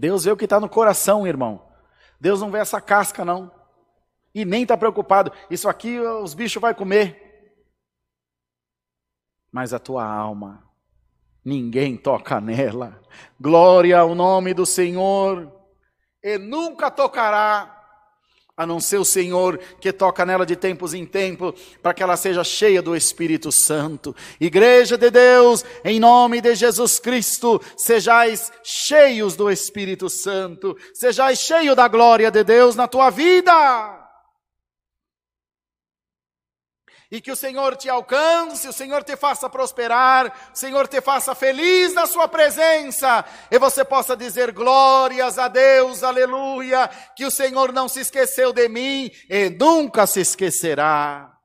Deus vê o que está no coração, irmão. Deus não vê essa casca, não. E nem está preocupado. Isso aqui os bichos vai comer. Mas a tua alma, ninguém toca nela. Glória ao nome do Senhor. E nunca tocará a não ser o Senhor que toca nela de tempos em tempos, para que ela seja cheia do Espírito Santo. Igreja de Deus, em nome de Jesus Cristo, sejais cheios do Espírito Santo, sejais cheio da glória de Deus na tua vida e que o Senhor te alcance, o Senhor te faça prosperar, o Senhor te faça feliz na sua presença, e você possa dizer glórias a Deus, aleluia, que o Senhor não se esqueceu de mim e nunca se esquecerá.